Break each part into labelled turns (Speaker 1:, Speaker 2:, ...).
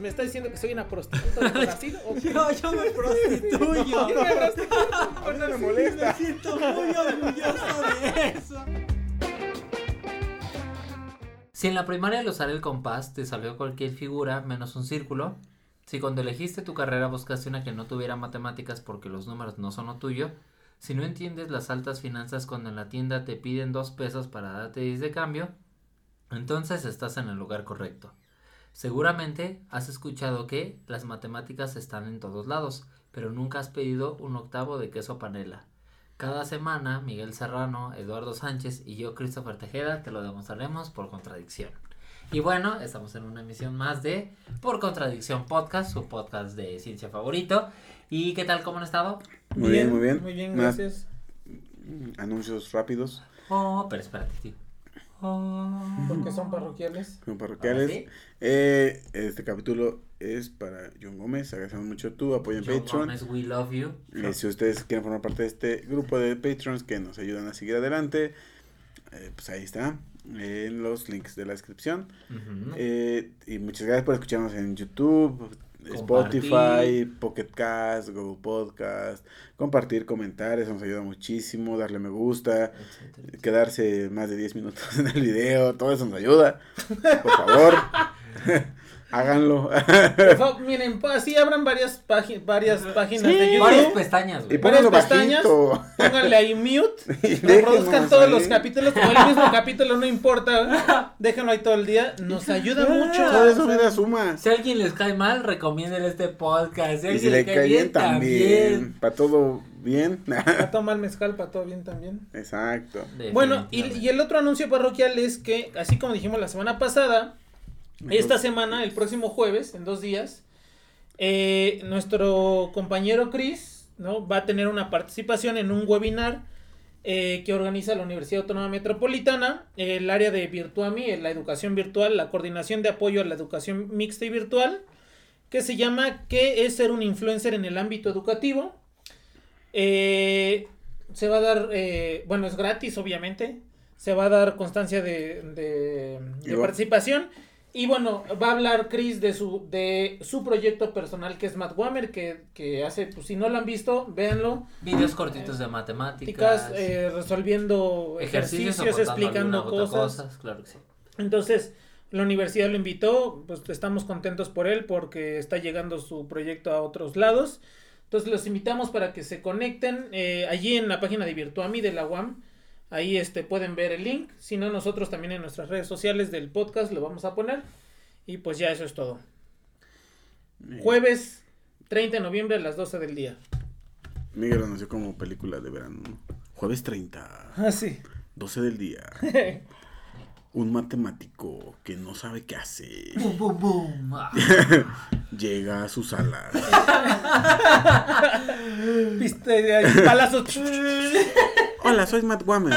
Speaker 1: ¿Me está diciendo que soy una prostituta de Brasil? ¿O qué?
Speaker 2: yo, yo me prostituyo.
Speaker 1: Yo me prostituyo.
Speaker 3: A mí no me molesta.
Speaker 2: Me siento muy orgulloso de eso. Si en la primaria al usar el compás te salió cualquier figura menos un círculo, si cuando elegiste tu carrera buscaste una que no tuviera matemáticas porque los números no son lo tuyo, si no entiendes las altas finanzas cuando en la tienda te piden dos pesos para darte 10 de cambio, entonces estás en el lugar correcto. Seguramente has escuchado que las matemáticas están en todos lados, pero nunca has pedido un octavo de queso panela. Cada semana, Miguel Serrano, Eduardo Sánchez y yo, Christopher Tejeda, te lo demostraremos por contradicción. Y bueno, estamos en una emisión más de Por Contradicción Podcast, su podcast de ciencia favorito. ¿Y qué tal? ¿Cómo han estado?
Speaker 3: Muy bien, muy bien.
Speaker 1: Muy bien, gracias.
Speaker 3: Anuncios rápidos,
Speaker 2: Oh, pero espérate, tío. Oh.
Speaker 1: Porque son parroquiales.
Speaker 3: son parroquiales.
Speaker 2: ¿Ahora sí?
Speaker 3: Eh, este capítulo es para John Gómez. Agradecemos mucho tu apoyo en
Speaker 2: John
Speaker 3: Patreon.
Speaker 2: Gómez, we love you.
Speaker 3: Eh, si ustedes quieren formar parte de este grupo de Patrons que nos ayudan a seguir adelante, eh, pues ahí está, en los links de la descripción. Eh, y muchas gracias por escucharnos en YouTube,
Speaker 2: Compartir.
Speaker 3: Spotify, Pocket Cast, Google Podcast. Compartir, comentar, eso nos ayuda muchísimo. Darle me gusta,
Speaker 2: Etcétera.
Speaker 3: quedarse más de 10 minutos en el video, todo eso nos ayuda. Por favor, háganlo.
Speaker 1: Favor, miren, así abran varias, pági- varias páginas de
Speaker 2: Varias
Speaker 1: YouTube.
Speaker 2: pestañas,
Speaker 3: y
Speaker 2: güey.
Speaker 1: Varias
Speaker 3: pónganlo
Speaker 1: pestañas.
Speaker 3: bajito.
Speaker 1: Pónganle ahí mute.
Speaker 3: Y
Speaker 1: Reproduzcan todos
Speaker 3: ahí.
Speaker 1: los capítulos. Como el mismo capítulo, no importa. Déjenlo ahí todo el día. Nos ayuda mucho.
Speaker 3: Todo eso mira suma.
Speaker 2: Si a alguien les cae mal, recomienden este podcast. Si
Speaker 3: Y si le
Speaker 2: cae
Speaker 3: bien también.
Speaker 2: también.
Speaker 3: Para todo bien.
Speaker 1: Para tomar mezcal, para todo bien también.
Speaker 3: Exacto.
Speaker 1: Bueno, y, y el otro anuncio parroquial es que, así como dijimos la semana pasada, esta semana, el próximo jueves, en dos días, eh, nuestro compañero Chris, ¿no? Va a tener una participación en un webinar eh, que organiza la Universidad Autónoma Metropolitana, el área de Virtuami, la educación virtual, la coordinación de apoyo a la educación mixta y virtual, que se llama ¿Qué es ser un influencer en el ámbito educativo? Eh, se va a dar, eh, bueno, es gratis, obviamente. Se va a dar constancia de, de- de
Speaker 3: Y va-
Speaker 1: participación. Y bueno, va a hablar Chris de su, de su proyecto personal que es Matt Whammer, que, que hace, pues si no lo han visto, véanlo.
Speaker 2: Videos cortitos de matemáticas.
Speaker 1: Ticas, eh, resolviendo ejercicios, explicando
Speaker 2: otra
Speaker 1: cosas.
Speaker 2: Claro que sí.
Speaker 1: Entonces, la universidad lo invitó, pues estamos contentos por él porque está llegando su proyecto a otros lados. Entonces los invitamos para que se conecten eh, allí en la página de Virtuami de la UAM. Ahí este, pueden ver el link. Si no, nosotros también en nuestras redes sociales del podcast lo vamos a poner. Y pues ya eso es todo. Jueves 30 de noviembre a las 12 del día.
Speaker 3: Miguel anunció como película de verano. ¿no? Jueves 30,
Speaker 1: Ah, sí.
Speaker 3: 12 del día. Un matemático que no sabe qué hace.
Speaker 2: Boom, boom, boom.
Speaker 3: Llega a su sala.
Speaker 1: Viste, ahí, balazos.
Speaker 3: Hola, soy Matt Whammer.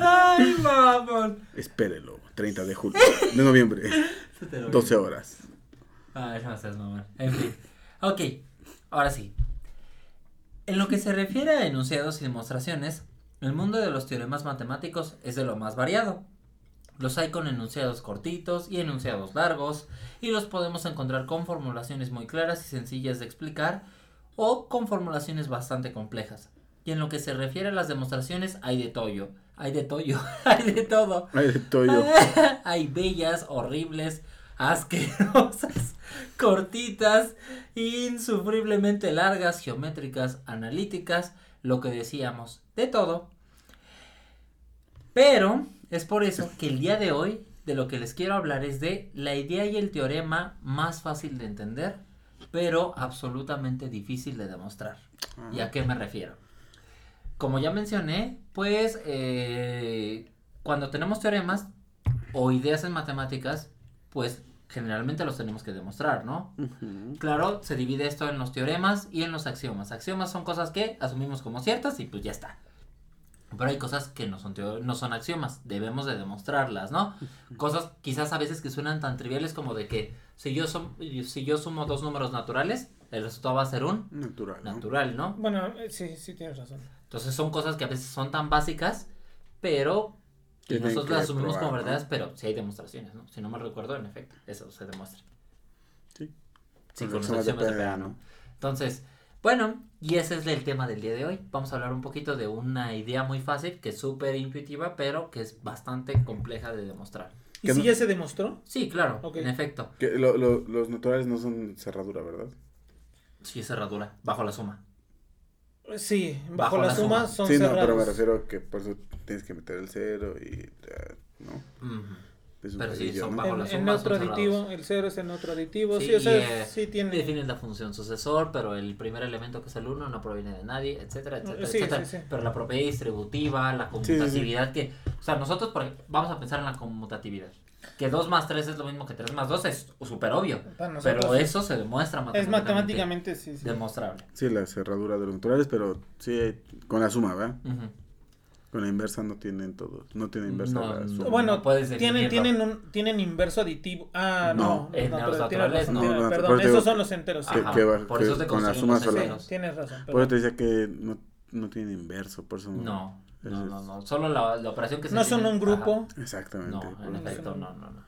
Speaker 2: Ay, mamón.
Speaker 3: Espérelo, 30 de julio, de noviembre,
Speaker 2: Se te lo
Speaker 3: 12 horas.
Speaker 2: Ay, no seas mamón. En fin. Ok, ahora sí. En lo que se refiere a enunciados y demostraciones, el mundo de los teoremas matemáticos es de lo más variado. Los hay con enunciados cortitos y enunciados largos, y los podemos encontrar con formulaciones muy claras y sencillas de explicar, o con formulaciones bastante complejas. Y en lo que se refiere a las demostraciones, hay de toyo, hay de toyo, hay de todo.
Speaker 3: Ay, de Toyo.
Speaker 2: Hay bellas, horribles, asquerosas, cortitas, insufriblemente largas, geométricas, analíticas, lo que decíamos, de todo. Pero es por eso que el día de hoy de lo que les quiero hablar es de la idea y el teorema más fácil de entender, pero absolutamente difícil de demostrar. ¿Y a qué me refiero? Como ya mencioné, pues eh, cuando tenemos teoremas o ideas en matemáticas, pues generalmente los tenemos que demostrar, ¿no? Claro, se divide esto en los teoremas y en los axiomas. Axiomas son cosas que asumimos como ciertas y pues ya está. Pero hay cosas que no son, teo- no son axiomas, debemos de demostrarlas, ¿no? Cosas quizás a veces que suenan tan triviales como de que si yo, som- si yo sumo dos números naturales, el resultado va a ser un
Speaker 3: Natural. ¿no?
Speaker 2: natural, ¿no?
Speaker 1: Bueno, eh, sí, sí tienes razón.
Speaker 2: Entonces son cosas que a veces son tan básicas, pero nosotros las asumimos como verdaderas, pero sí hay demostraciones, ¿no? Si no mal recuerdo, en efecto, eso se demuestra.
Speaker 3: Sí.
Speaker 2: Sí,
Speaker 3: Con
Speaker 2: con los
Speaker 3: axiomas de PDA. ¿no?
Speaker 2: Entonces, bueno, y ese es el tema del día de hoy. Vamos a hablar un poquito de una idea muy fácil, que es súper intuitiva, pero que es bastante compleja de demostrar.
Speaker 1: ¿Y si
Speaker 3: no-
Speaker 1: ya se demostró?
Speaker 2: Sí, claro,
Speaker 1: Ok.
Speaker 2: en efecto.
Speaker 3: Que lo- lo- los naturales no son cerradura, ¿verdad?
Speaker 2: Sí, es cerradura, bajo la suma.
Speaker 1: Sí, bajo,
Speaker 2: Bajo
Speaker 1: la,
Speaker 2: la
Speaker 1: suma,
Speaker 2: suma.
Speaker 1: son
Speaker 3: sí, no,
Speaker 1: cerrados.
Speaker 3: pero me refiero a que por eso tienes que meter el cero y. ¿No? Es un
Speaker 2: Pero sí, son
Speaker 3: ¿no?
Speaker 2: bajo
Speaker 1: En,
Speaker 2: la
Speaker 1: en
Speaker 2: suma
Speaker 1: neutro
Speaker 2: son cerrados.
Speaker 1: aditivo, el cero es el neutro aditivo. Sí,
Speaker 2: Sí,
Speaker 1: o sea,
Speaker 2: y, eh,
Speaker 1: sí tiene.
Speaker 2: Definen la función sucesor, pero el primer elemento que es el 1 no proviene de nadie, etcétera, etcétera,
Speaker 1: Sí,
Speaker 2: etcétera.
Speaker 1: sí, sí.
Speaker 2: Pero la propiedad distributiva, la
Speaker 3: sí, sí.
Speaker 2: conmutatividad que... O sea, nosotros por- vamos a pensar en la conmutatividad. Que 2 más 3 es lo mismo que 3 más 2 es súper obvio. Pero eso se demuestra
Speaker 1: es
Speaker 2: matemáticamente.
Speaker 1: matemáticamente, sí, sí.
Speaker 2: Demostrable.
Speaker 3: Sí, la cerradura de los naturales, pero sí, con la suma, ¿verdad?
Speaker 2: Ujú.
Speaker 3: Con la inversa no tienen todos. No tiene inversa
Speaker 2: No,
Speaker 3: la
Speaker 2: no.
Speaker 3: suma.
Speaker 1: Bueno,
Speaker 2: No puedes
Speaker 1: tienen, tienen, un, tienen inverso aditivo. Ah, no.
Speaker 3: No.
Speaker 1: No,
Speaker 2: los naturales no.
Speaker 3: no,
Speaker 1: perdón,
Speaker 3: por eso
Speaker 1: esos son los enteros.
Speaker 3: que-
Speaker 2: Ajá,
Speaker 3: que
Speaker 2: por
Speaker 3: que
Speaker 2: eso te
Speaker 3: con la suma
Speaker 2: los
Speaker 3: sola.
Speaker 1: Sí, tienes razón.
Speaker 3: Por eso te
Speaker 1: perdón.
Speaker 3: decía que no, no tiene inverso, por eso
Speaker 2: No, no, no, no. Solo la, la operación que se
Speaker 1: No son
Speaker 2: tiene-
Speaker 1: un grupo.
Speaker 2: Ajá.
Speaker 3: Exactamente.
Speaker 2: No, en efecto, no, no, no.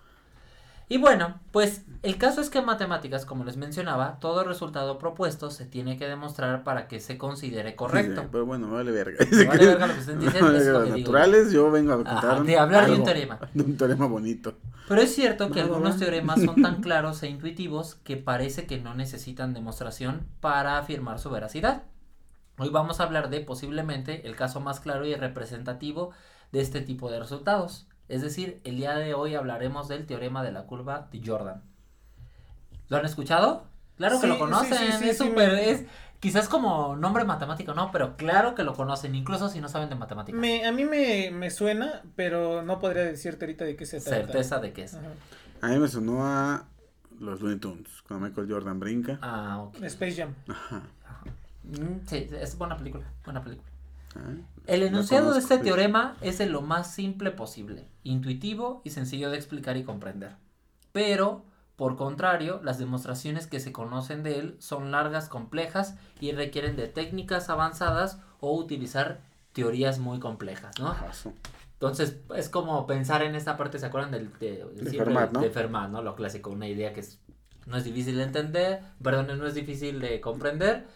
Speaker 2: Y bueno, pues el caso es que en matemáticas, como les mencionaba, todo resultado propuesto se tiene que demostrar para que se considere correcto.
Speaker 3: Sí, pero bueno, vale verga.
Speaker 2: Me vale verga lo que dicen,
Speaker 3: Vale
Speaker 2: es lo
Speaker 3: verga,
Speaker 2: que
Speaker 3: los
Speaker 2: digo
Speaker 3: naturales, yo vengo a contar
Speaker 2: Ajá, de hablar de un teorema.
Speaker 3: de un teorema bonito.
Speaker 2: Pero es cierto que
Speaker 3: va,
Speaker 2: algunos teoremas son tan claros e intuitivos que parece que no necesitan demostración para afirmar su veracidad. Hoy vamos a hablar de posiblemente el caso más claro y representativo de este tipo de resultados. Es decir, el día de hoy hablaremos del teorema de la curva de Jordan. ¿Lo han escuchado? Claro que lo conocen,
Speaker 1: sí, sí,
Speaker 2: es
Speaker 1: sí,
Speaker 2: súper,
Speaker 1: me-
Speaker 2: es quizás como nombre matemático, no, pero claro que lo conocen, incluso si no saben de matemáticas.
Speaker 1: Me, a mí me, me suena, pero no podría decirte ahorita de qué se trata.
Speaker 2: Certeza de que es.
Speaker 1: Ajá.
Speaker 3: A mí me sonó a los Looney Tunes, cuando Michael Jordan brinca.
Speaker 2: Ah, ok.
Speaker 1: Space Jam.
Speaker 3: Ajá.
Speaker 2: Mm, Sí, es buena película, buena película.
Speaker 3: Ah,
Speaker 2: El enunciado de este teorema es de lo más simple posible, intuitivo y sencillo de explicar y comprender. Pero, por contrario, las demostraciones que se conocen de él son largas, complejas y requieren de técnicas avanzadas o utilizar teorías muy complejas, ¿no? Entonces, es como pensar en esta parte, ¿se acuerdan del, de,
Speaker 3: Fermat, ¿no?
Speaker 2: de Fermat, ¿no? Lo clásico, una idea que es, no es difícil de entender, perdón, no es difícil de comprender.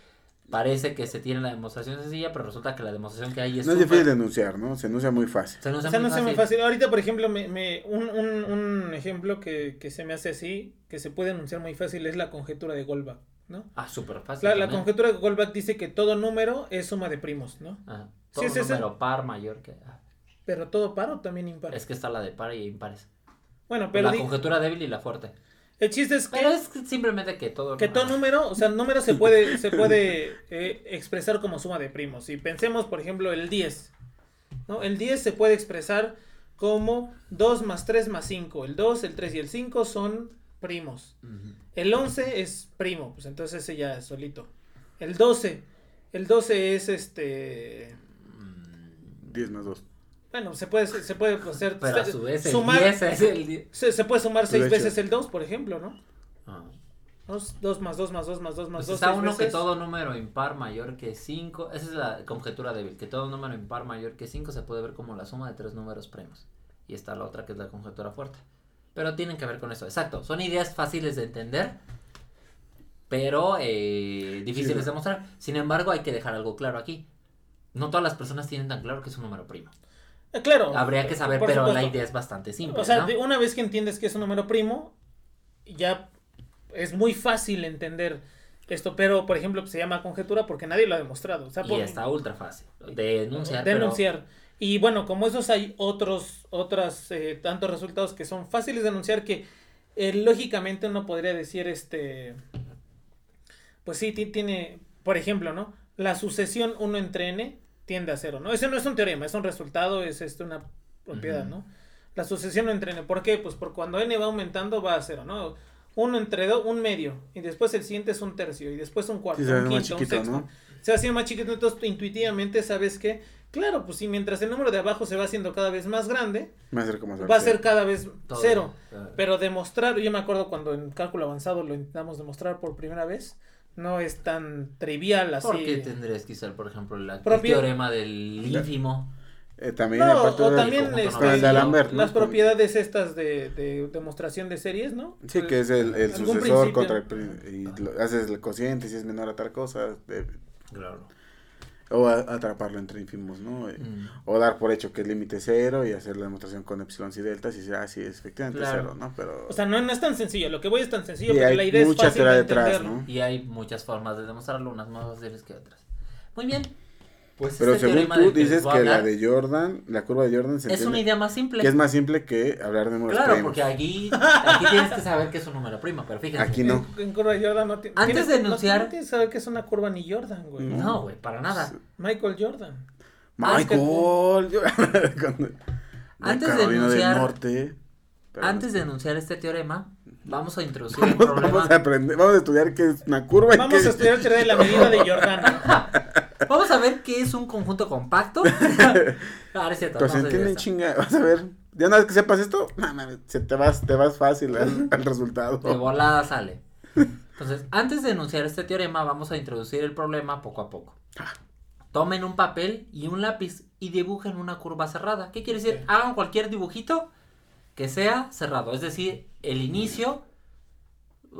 Speaker 2: Parece que se tiene la demostración sencilla, pero resulta que la demostración que hay es
Speaker 3: No es
Speaker 2: súper-
Speaker 3: difícil de enunciar, ¿no? Se enuncia muy fácil.
Speaker 2: Se hace
Speaker 1: sea, no
Speaker 2: muy
Speaker 1: sé muy
Speaker 2: fácil.
Speaker 1: fácil. Ahorita, por ejemplo, me, me, un, un, un ejemplo que, que se me hace así, que se puede anunciar muy fácil, es la conjetura de Goldbach, ¿no?
Speaker 2: Ah, súper fácil.
Speaker 1: La, la conjetura de Goldbach dice que todo número es suma de primos, ¿no?
Speaker 2: Ajá.
Speaker 1: Sí,
Speaker 2: Todo
Speaker 1: ese.
Speaker 2: número par mayor que. ah,
Speaker 1: Pero todo par o también impar.
Speaker 2: Es que está la de par y impares.
Speaker 1: Bueno, pero
Speaker 2: la
Speaker 1: di-
Speaker 2: conjetura débil y la fuerte.
Speaker 1: El chiste es que,
Speaker 2: Pero es simplemente que todo.
Speaker 1: que todo número, o sea, el número se puede, se puede eh, expresar como suma de primos. Si pensemos, por ejemplo, el 10, ¿no? El 10 se puede expresar como 2 más 3 más 5. El 2, el 3 y el 5 son primos. El 11 es primo, pues entonces ese ya es solito. El 12, el 12 es este...
Speaker 3: 10 más 2.
Speaker 1: Bueno, se puede, se puede hacer...
Speaker 2: Pero a su vez, el
Speaker 1: sumar,
Speaker 2: 10 es el. die-
Speaker 1: se, se puede sumar
Speaker 3: De
Speaker 1: 6
Speaker 3: hecho.
Speaker 1: veces el 2, por ejemplo, ¿no?
Speaker 2: Ah.
Speaker 1: 2 más 2 más 2 más 2 más
Speaker 2: Pues
Speaker 1: 2.
Speaker 2: está uno que todo número impar mayor que 5. Esa es la conjetura débil. Que todo número impar mayor que 5 se puede ver como la suma de tres números primos. Y está la otra que es la conjetura fuerte. Pero tienen que ver con eso. Exacto. Son ideas fáciles de entender. Pero eh, difíciles
Speaker 3: Sí.
Speaker 2: de mostrar. Sin embargo, hay que dejar algo claro aquí. No todas las personas tienen tan claro que es un número primo.
Speaker 1: Eh, claro.
Speaker 2: Habría que saber, pero la idea es bastante simple.
Speaker 1: O sea,
Speaker 2: ¿no?
Speaker 1: de- una vez que entiendes que es un número primo, ya es muy fácil entender esto. Pero, por ejemplo, se llama conjetura porque nadie lo ha demostrado. O sea,
Speaker 2: Y está ultra fácil de enunciar.
Speaker 1: denunciar. Y bueno, como esos hay otros, otras eh, tantos resultados que son fáciles de anunciar que eh, lógicamente uno podría decir, este, pues sí, ti- tiene, por ejemplo, ¿no? La sucesión 1 entre n tiende a cero, ¿no? Ese no es un teorema, es un resultado, es este, una propiedad. ¿no? la sucesión entre n. ¿Por qué? Pues por cuando n va aumentando va a cero, ¿no? Uno entre dos, un medio, y después el siguiente es un tercio, y después un cuarto,
Speaker 3: Sí, se
Speaker 1: un quinto,
Speaker 3: más chiquito,
Speaker 1: un sexto.
Speaker 3: ¿no?
Speaker 1: Se va haciendo más chiquito, entonces tú intuitivamente sabes que, claro, pues si mientras el número de abajo se va haciendo cada vez más grande,
Speaker 3: Va a ser como
Speaker 1: va a ser cada vez
Speaker 2: Todo,
Speaker 1: cero.
Speaker 2: claro.
Speaker 1: Pero demostrar, yo me acuerdo cuando en cálculo avanzado lo intentamos demostrar por primera vez, no es tan trivial así.
Speaker 2: Porque tendrías que usar, por ejemplo, la, el teorema del ínfimo.
Speaker 3: Eh, también,
Speaker 1: No, o también este,
Speaker 3: el de ¿no?
Speaker 1: las propiedades estas de, de demostración de series, ¿no?
Speaker 3: Sí, que es el, sucesor
Speaker 1: principio.
Speaker 3: contra el... Y lo- haces el cociente si es menor a tal cosa.
Speaker 2: Claro.
Speaker 3: O a- atraparlo entre ínfimos, ¿no? Eh,
Speaker 2: Mm.
Speaker 3: O dar por hecho que es límite cero y hacer la demostración con epsilon y deltas y decir, ah, sí, es efectivamente
Speaker 1: Claro.
Speaker 3: cero, ¿no? Pero...
Speaker 1: O sea, no, no es tan sencillo, lo que voy es tan sencillo
Speaker 3: y
Speaker 1: porque
Speaker 3: hay
Speaker 1: la idea es
Speaker 3: mucha
Speaker 1: fácil
Speaker 3: teoría
Speaker 1: de
Speaker 3: detrás,
Speaker 1: entenderlo.
Speaker 3: ¿no?
Speaker 2: Y hay muchas formas de demostrarlo, unas más fáciles que otras. Muy bien. Pues
Speaker 3: Pero según
Speaker 2: teorema
Speaker 3: tú dices que la de Jordan, la curva de Jordan se
Speaker 2: es una idea más simple.
Speaker 3: que es más simple que hablar de números
Speaker 2: Claro,
Speaker 3: primos.
Speaker 2: porque aquí, aquí tienes que saber que es un número primo, pero fíjense.
Speaker 3: Aquí no.
Speaker 1: En, en curva Jordan no tiene.
Speaker 2: Antes
Speaker 1: tienes-
Speaker 2: de enunciar-
Speaker 1: No, tienes que saber que es una curva ni Jordan, güey.
Speaker 3: No.
Speaker 2: No, güey, para nada.
Speaker 1: Michael Jordan.
Speaker 3: Michael, cuando-
Speaker 2: Antes de enunciar-
Speaker 3: Norte.
Speaker 2: Antes de enunciar este teorema, vamos a introducir el
Speaker 3: Vamos,
Speaker 2: problema.
Speaker 3: vamos a aprender, vamos a estudiar qué es una curva y
Speaker 1: Vamos
Speaker 3: qué
Speaker 1: a estudiar teoría de la medida de Jordan.
Speaker 2: Vamos a ver qué es un conjunto compacto. Ahora es cierto.
Speaker 3: Pues se
Speaker 2: no sé de
Speaker 3: entiende
Speaker 2: esto.
Speaker 3: chinga, vas a ver. Ya una vez que sepas esto, se te vas, te vas fácil al, al resultado.
Speaker 2: De volada sale. Entonces, antes de enunciar este teorema, vamos a introducir el problema poco a poco. Tomen un papel y un lápiz y dibujen una curva cerrada. ¿Qué quiere decir? Hagan cualquier dibujito que sea cerrado. Es decir, el inicio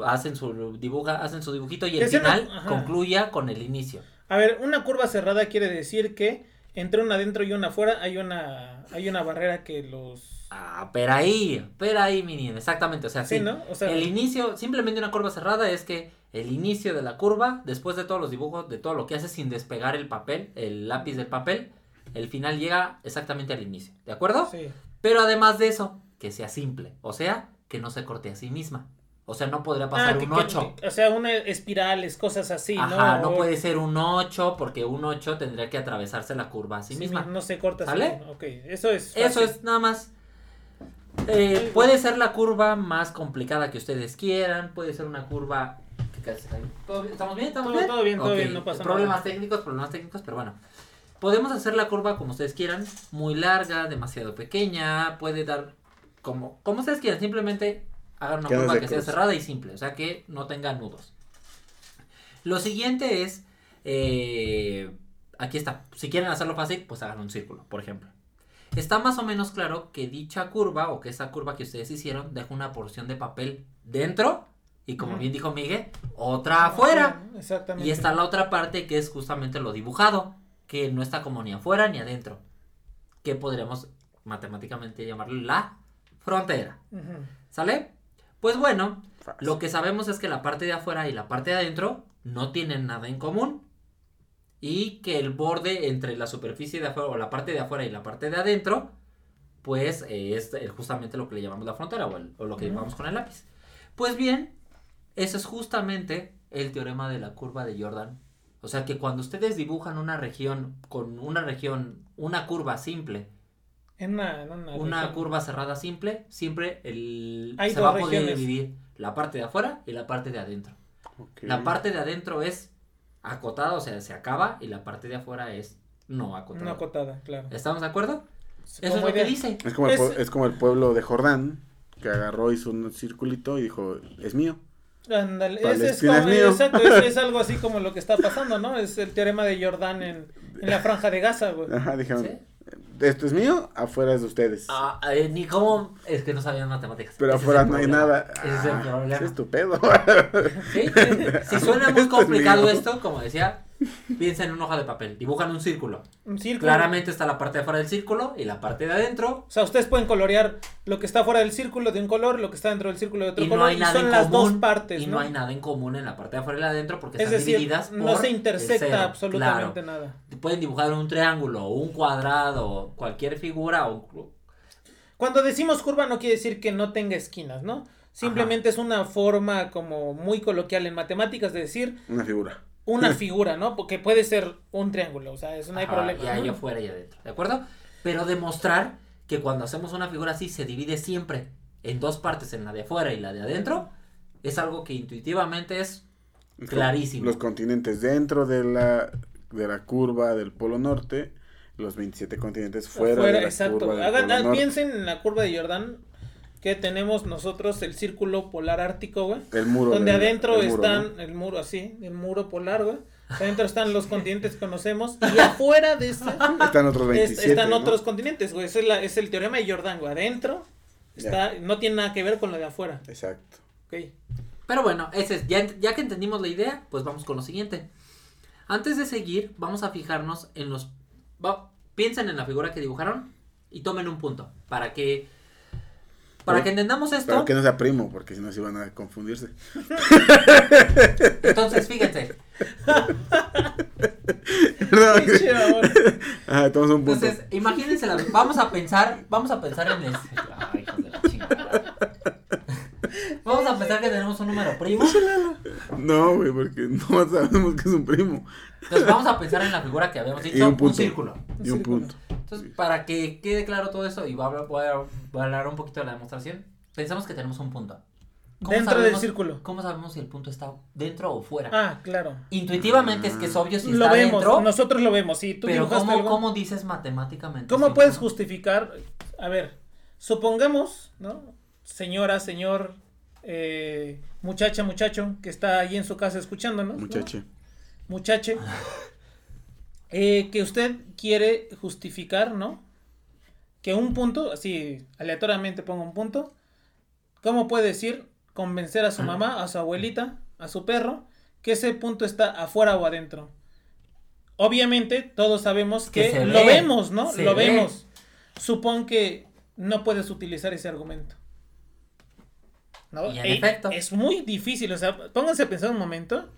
Speaker 2: hacen su dibuja, hacen su dibujito y el final concluya con el inicio.
Speaker 1: A ver, una curva cerrada quiere decir que entre una adentro y una afuera hay una hay una barrera que los
Speaker 2: Ah, pero ahí, pero ahí, mi niño, exactamente. O sea,
Speaker 1: sí,
Speaker 2: sí.
Speaker 1: ¿no? O sea,
Speaker 2: El inicio, simplemente una curva cerrada es que el inicio de la curva, después de todos los dibujos, de todo lo que hace sin despegar el papel, el lápiz del papel, el final llega exactamente al inicio. ¿De acuerdo?
Speaker 1: sí.
Speaker 2: Pero además de eso, que sea simple. O sea, que no se corte a sí misma. O sea, no podría pasar
Speaker 1: Ah, que-
Speaker 2: un
Speaker 1: que-
Speaker 2: 8.
Speaker 1: o sea, una espirales, cosas así,
Speaker 2: Ajá,
Speaker 1: ¿no?
Speaker 2: no puede ser un 8 porque un 8 tendría que atravesarse la curva a sí
Speaker 1: Sí,
Speaker 2: misma.
Speaker 1: No se corta.
Speaker 2: ¿Sale?
Speaker 1: así. Ok, eso es.
Speaker 2: Eso es nada más. Eh, puede ser la curva más complicada que ustedes quieran. Puede ser una curva. ¿Estamos bien? ¿Estamos
Speaker 1: Todo-
Speaker 2: bien?
Speaker 1: todo bien, todo bien, no pasa
Speaker 2: Problemas
Speaker 1: nada.
Speaker 2: técnicos, problemas técnicos, pero bueno. Podemos hacer la curva como ustedes quieran. Muy larga, demasiado pequeña. Puede dar como, como ustedes quieran. Simplemente hagan una curva que sea cerrada y simple. O sea que no tenga nudos. Lo siguiente es. eh, aquí está. Si quieren hacerlo fácil, pues hagan un círculo, por ejemplo. Está más o menos claro que dicha curva o que esa curva que ustedes hicieron deja una porción de papel dentro y como bien dijo Miguel, otra afuera.
Speaker 1: Exactamente.
Speaker 2: Y está la otra parte que es justamente lo dibujado, que no está como ni afuera ni adentro. Que podríamos matemáticamente llamarle la frontera. ¿Sale? Pues bueno, lo que sabemos es que la parte de afuera y la parte de adentro no tienen nada en común. Y que el borde entre la superficie de afuera o la parte de afuera y la parte de adentro, pues eh, es justamente lo que le llamamos la frontera o, el- o lo que llamamos con el lápiz. Pues bien, eso es justamente el teorema de la curva de Jordan. O sea que cuando ustedes dibujan una región con una región, una curva simple,
Speaker 1: En una, en una,
Speaker 2: una
Speaker 1: región.
Speaker 2: curva cerrada simple, siempre el,
Speaker 1: Hay
Speaker 2: se va a poder
Speaker 1: regiones.
Speaker 2: dividir la parte de afuera y la parte de adentro. La parte de adentro es acotada, o sea, se acaba, y la parte de afuera es no acotada.
Speaker 1: Una acotada, claro.
Speaker 2: ¿Estamos de acuerdo? Eso es
Speaker 1: Como
Speaker 2: lo que dice.
Speaker 3: Es como, el,
Speaker 1: Es-
Speaker 3: pue- es como el pueblo de Jordán, que agarró, hizo un circulito y dijo, es mío.
Speaker 1: Ándale, ese es, como,
Speaker 3: es mío.
Speaker 1: exacto, es, es algo así como lo que está pasando, ¿no? Es el teorema de Jordán en, en la franja de Gaza, güey.
Speaker 3: Ajá, dijeron,
Speaker 2: ¿Sí?
Speaker 3: Esto es mío, afuera es de ustedes.
Speaker 2: Ah, eh, ni cómo, es que no sabían matemáticas.
Speaker 3: Pero
Speaker 2: Ese
Speaker 3: afuera no hay nada.
Speaker 2: Ese es el
Speaker 3: Ah,
Speaker 2: problema.
Speaker 3: ese es tu pedo.
Speaker 2: ¿Sí? Si suena muy
Speaker 3: Esto
Speaker 2: complicado esto, como decía, piensa en una hoja de papel, dibujan un círculo.
Speaker 1: Un círculo.
Speaker 2: Claramente está la parte de afuera del círculo y la parte de adentro
Speaker 1: O sea, ustedes pueden colorear lo que está fuera del círculo de un color, lo que está dentro del círculo de otro
Speaker 2: y
Speaker 1: color,
Speaker 2: no hay
Speaker 1: y
Speaker 2: nada
Speaker 1: son
Speaker 2: en
Speaker 1: las
Speaker 2: común
Speaker 1: dos partes,
Speaker 2: y
Speaker 1: ¿no?
Speaker 2: no hay nada en común en la parte de afuera y la de adentro porque
Speaker 1: es
Speaker 2: están
Speaker 1: decir,
Speaker 2: divididas
Speaker 1: no
Speaker 2: por
Speaker 1: se
Speaker 2: el
Speaker 1: intersecta
Speaker 2: cero.
Speaker 1: absolutamente
Speaker 2: Claro.
Speaker 1: nada.
Speaker 2: pueden dibujar un triángulo un cuadrado cualquier figura o
Speaker 1: Cuando decimos curva no quiere decir que no tenga esquinas, ¿no? Simplemente es una forma como muy coloquial en matemáticas de decir
Speaker 3: Una figura.
Speaker 1: Una figura, ¿no? Porque puede ser un triángulo, o sea, eso no hay
Speaker 2: Ajá,
Speaker 1: problema.
Speaker 2: y hay
Speaker 1: ¿no?
Speaker 2: afuera y adentro de acuerdo pero demostrar que cuando hacemos una figura así se divide siempre en dos partes, en la de afuera y la de adentro, es algo que intuitivamente es clarísimo.
Speaker 3: Los continentes dentro de la, de la curva del Polo Norte, los 27 continentes fuera,
Speaker 1: Fuera,
Speaker 3: de la
Speaker 1: exacto.
Speaker 3: curva del
Speaker 1: Hagan-
Speaker 3: Polo
Speaker 1: ah,
Speaker 3: Norte.
Speaker 1: piensen en la curva de Jordán que tenemos nosotros el círculo polar ártico, güey.
Speaker 3: El muro.
Speaker 1: Donde adentro
Speaker 3: el muro,
Speaker 1: están
Speaker 3: ¿no?
Speaker 1: el muro así, el muro polar, güey. Adentro están los continentes que conocemos y afuera de este
Speaker 3: Están otros
Speaker 1: es-
Speaker 3: 27.
Speaker 1: están
Speaker 3: ¿no?
Speaker 1: otros continentes, güey. Ese es, la- es el teorema de Jordán, güey. Adentro está, no tiene nada que ver con lo de afuera.
Speaker 3: Exacto.
Speaker 1: Ok.
Speaker 2: Pero bueno, ese es, ya, ya que entendimos la idea, pues vamos con lo siguiente. Antes de seguir, vamos a fijarnos en los... va- piensen en la figura que dibujaron y tomen un punto para que... Para
Speaker 3: Pero-
Speaker 2: que entendamos esto,
Speaker 3: Pero que no sea primo, porque si no se van a confundirse.
Speaker 2: entonces fíjense. Entonces, imagínense, la- vamos a pensar, vamos a pensar en el... Ay, hijos de la chingada. Vamos a pensar que tenemos un número primo.
Speaker 3: No, güey, porque no sabemos que es un primo.
Speaker 2: Entonces vamos a pensar en la figura que habíamos dicho,
Speaker 3: Y un
Speaker 2: un,
Speaker 3: punto.
Speaker 2: círculo.
Speaker 3: Y un
Speaker 1: círculo.
Speaker 3: punto.
Speaker 2: Entonces, para que quede claro todo eso, y voy a, hablar- voy a- voy a hablar un poquito de la demostración, pensamos que tenemos un punto. ¿Cómo
Speaker 1: Dentro del
Speaker 2: sabemos-
Speaker 1: círculo.
Speaker 2: ¿Cómo sabemos si el punto está dentro o fuera?
Speaker 1: Ah, claro.
Speaker 2: Intuitivamente es que es obvio si
Speaker 1: Lo
Speaker 2: está
Speaker 1: vemos,
Speaker 2: dentro,
Speaker 1: nosotros lo vemos. Si tú
Speaker 2: pero ¿cómo,
Speaker 1: algo-
Speaker 2: ¿cómo dices matemáticamente?
Speaker 1: ¿Cómo
Speaker 2: si-
Speaker 1: puedes justificar? A ver, supongamos, ¿no? Señora, señor, eh, muchacha, muchacho, que está ahí en su casa escuchándonos. ¿no?
Speaker 3: Muchache.
Speaker 1: Muchache. eh, que usted quiere justificar, ¿no? Que un punto, así aleatoriamente pongo un punto. ¿Cómo puede decir, convencer a su mamá, a su abuelita, a su perro, que ese punto está afuera o adentro? Obviamente, todos sabemos
Speaker 2: Que
Speaker 1: lo
Speaker 2: ve,
Speaker 1: vemos, ¿no?
Speaker 2: se
Speaker 1: lo
Speaker 2: ve.
Speaker 1: vemos. Supón que no puedes utilizar ese argumento. ¿No?
Speaker 2: Y en
Speaker 1: Eh,
Speaker 2: efecto.
Speaker 1: Es muy difícil, o sea, pónganse a pensar un momento.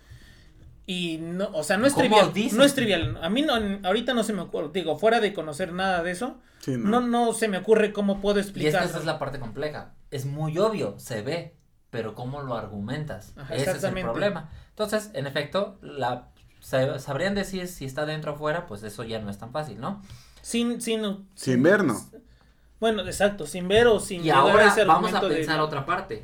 Speaker 1: Y no, o sea, no es
Speaker 2: ¿Cómo
Speaker 1: trivial.
Speaker 2: dices?
Speaker 1: No es trivial. A mí no, ahorita no se me ocurre, digo, fuera de conocer nada de eso,
Speaker 3: Sí,
Speaker 1: no,
Speaker 3: no.
Speaker 1: no se me ocurre cómo puedo
Speaker 2: Y es que
Speaker 1: explicar.
Speaker 2: esa es la parte compleja. Es muy obvio, se ve, pero ¿cómo lo argumentas?
Speaker 1: Ajá,
Speaker 2: Ese es el problema. Entonces, en efecto, la sa- sabrían decir si está dentro o fuera, pues eso ya no es tan fácil, ¿no?
Speaker 1: Sin, sin,
Speaker 3: Sin ver, no.
Speaker 1: Bueno, exacto, sin ver o sin
Speaker 2: Y
Speaker 1: llegar a
Speaker 2: ahora
Speaker 1: ese
Speaker 2: vamos a
Speaker 1: de-
Speaker 2: pensar otra parte.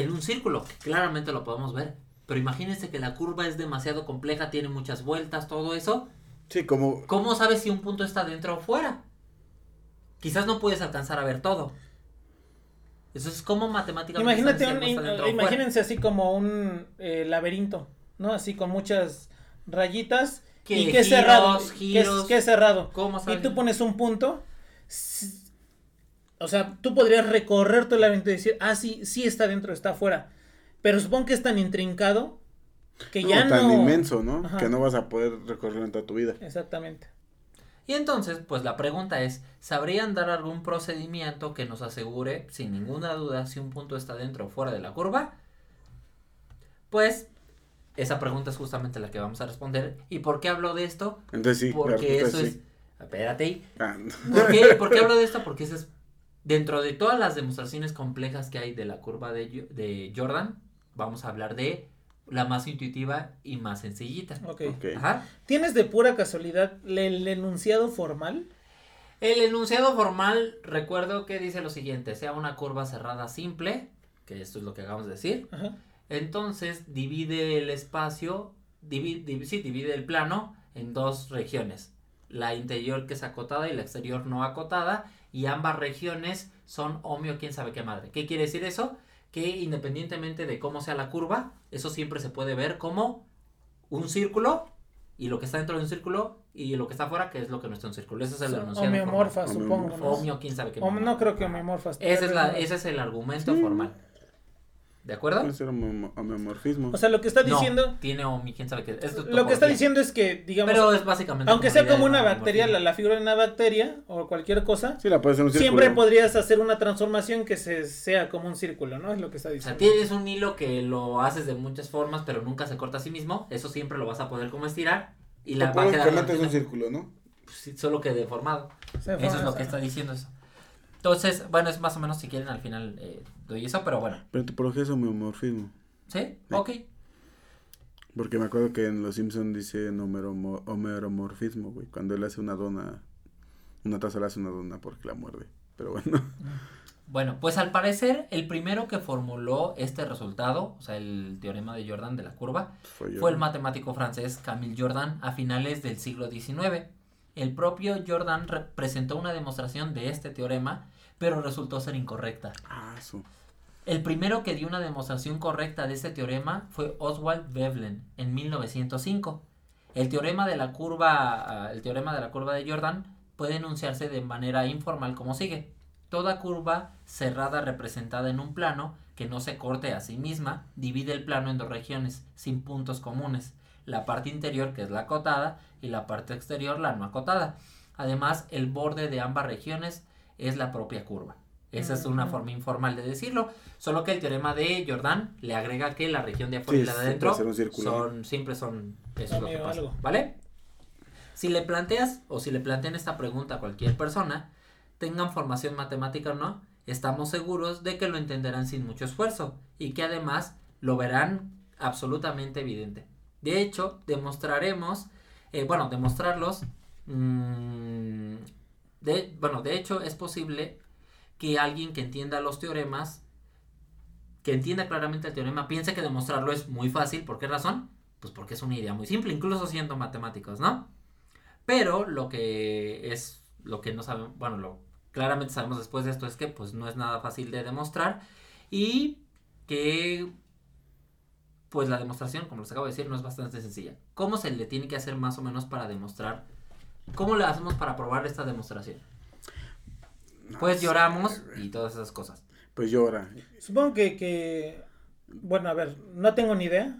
Speaker 2: En un círculo, que claramente lo podemos ver. Pero imagínense que la curva es demasiado compleja, tiene muchas vueltas, todo eso.
Speaker 3: Sí, como.
Speaker 2: ¿Cómo sabes si un punto está dentro o fuera? Quizás no puedes alcanzar a ver todo. Eso es como matemáticamente.
Speaker 1: Imagínate un-
Speaker 2: fuera.
Speaker 1: imagínense así como un eh, laberinto, ¿no? Así con muchas rayitas
Speaker 2: Que
Speaker 1: y que es
Speaker 2: giros,
Speaker 1: cerrado, que
Speaker 2: giros.
Speaker 1: que es cerrado.
Speaker 2: ¿Cómo
Speaker 1: Y tú pones un punto, o sea, tú podrías recorrer todo el laberinto y decir, ah, sí, sí está dentro, está afuera. Pero supongo que es tan intrincado que
Speaker 3: no,
Speaker 1: ya no...
Speaker 3: tan inmenso, ¿no?
Speaker 1: Ajá.
Speaker 3: Que no vas a poder recorrer en toda tu vida.
Speaker 1: Exactamente.
Speaker 2: Y entonces, pues la pregunta es, ¿sabrían dar algún procedimiento que nos asegure, sin ninguna duda, si un punto está dentro o fuera de la curva? Pues, esa pregunta es justamente la que vamos a responder. ¿Y por qué hablo de esto?
Speaker 3: Entonces sí.
Speaker 2: Porque eso es...
Speaker 3: sí.
Speaker 2: Espérate.
Speaker 3: Ah,
Speaker 2: ¿Por qué, por qué hablo de esto? Porque ese es... Dentro de todas las demostraciones complejas que hay de la curva de, Jo- de Jordan, vamos a hablar de la más intuitiva y más sencillita.
Speaker 1: Ok.
Speaker 3: ok.
Speaker 2: Ajá.
Speaker 1: ¿Tienes de pura casualidad el enunciado formal?
Speaker 2: El enunciado formal, recuerdo que dice lo siguiente, sea una curva cerrada simple, que esto es lo que acabamos de decir,
Speaker 1: Ajá.
Speaker 2: entonces divide el espacio, divide, sí, divide el plano en dos regiones, la interior que es acotada y la exterior no acotada, y ambas regiones son homio quién sabe qué madre. ¿Qué quiere decir eso? Que independientemente de cómo sea la curva, eso siempre se puede ver como un círculo y lo que está dentro de un círculo y lo que está afuera, que es lo que no está en un círculo. Ese es el enunciado formal.
Speaker 1: Homeomorfas, supongo. ¿no?
Speaker 2: Quién sabe qué.
Speaker 1: No creo que homeomorfas.
Speaker 2: Ese es, la, ese es el argumento
Speaker 3: Sí.
Speaker 2: formal. ¿De acuerdo?
Speaker 3: Puede ser homeomorfismo.
Speaker 1: O sea, lo que está
Speaker 2: No,
Speaker 1: diciendo,
Speaker 2: tiene homi, quién sabe qué. es
Speaker 1: lo que está diciendo es que, digamos,
Speaker 2: Pero es básicamente.
Speaker 1: aunque sea como una bacteria, la, figura de una bacteria o cualquier cosa,
Speaker 3: sí, la puedes hacer un círculo.
Speaker 1: siempre podrías hacer una transformación que se, sea como un círculo, ¿no? Es lo que está
Speaker 2: O sea,
Speaker 1: diciendo.
Speaker 2: tienes un hilo que lo haces de muchas formas, pero nunca se corta a sí mismo. Eso siempre lo vas a poder como estirar. Y la va a
Speaker 3: Supongo
Speaker 2: quedar
Speaker 3: que metes un círculo, ¿no?
Speaker 2: pues, sí, solo que deformado.
Speaker 1: Se
Speaker 2: Eso es lo que está diciendo eso. Entonces, bueno, es más o menos si quieren al final eh, doy eso, pero bueno.
Speaker 3: Pero en topología es homeomorfismo.
Speaker 2: ¿Sí? Ok.
Speaker 3: Porque me acuerdo que en Los Simpsons dice homeromo- homeromorfismo, güey. Cuando él hace una dona, Una taza le hace una dona porque la muerde. Pero bueno.
Speaker 2: Bueno, pues al parecer el primero que formuló este resultado, o sea, el teorema de Jordan de la curva,
Speaker 3: Fue, yo.
Speaker 2: fue el matemático francés Camille Jordan a finales del siglo XIX. El propio Jordan re- presentó una demostración de este teorema, pero resultó ser incorrecta.
Speaker 3: Ah, su.
Speaker 2: El primero que dio una demostración correcta de este teorema fue Oswald Veblen en 1905. El teorema de la curva, ah, el teorema de la curva de Jordan puede enunciarse de manera informal como sigue: toda curva cerrada representada en un plano que no se corte a sí misma divide el plano en dos regiones sin puntos comunes, la parte interior que es la acotada y la parte exterior la no acotada. Además, el borde de ambas regiones es la propia curva. Esa es una forma informal de decirlo, solo que el teorema de Jordan le agrega que la región de afuera
Speaker 3: Sí,
Speaker 2: y la de adentro son siempre son eso es lo que pasa. ¿vale? Si le planteas o si le plantean esta pregunta a cualquier persona, tengan formación matemática o no, estamos seguros de que lo entenderán sin mucho esfuerzo y que además lo verán absolutamente evidente. De hecho, demostraremos, eh, bueno, demostrarlos, mm, de, bueno, de hecho es posible que alguien que entienda los teoremas, que entienda claramente el teorema, piense que demostrarlo es muy fácil. ¿Por qué razón? Pues porque es una idea muy simple, incluso siendo matemáticos, ¿no? Pero lo que es, lo que no sabemos, bueno, lo claramente sabemos después de esto es que pues no es nada fácil de demostrar y que pues la demostración, como les acabo de decir, no es bastante sencilla. ¿Cómo se le tiene que hacer más o menos para demostrar? ¿Cómo le hacemos para probar esta demostración?
Speaker 3: No
Speaker 2: Pues
Speaker 3: sé,
Speaker 2: lloramos y todas esas cosas.
Speaker 3: Pues llora.
Speaker 1: Supongo que, que, bueno, a ver, no tengo ni idea.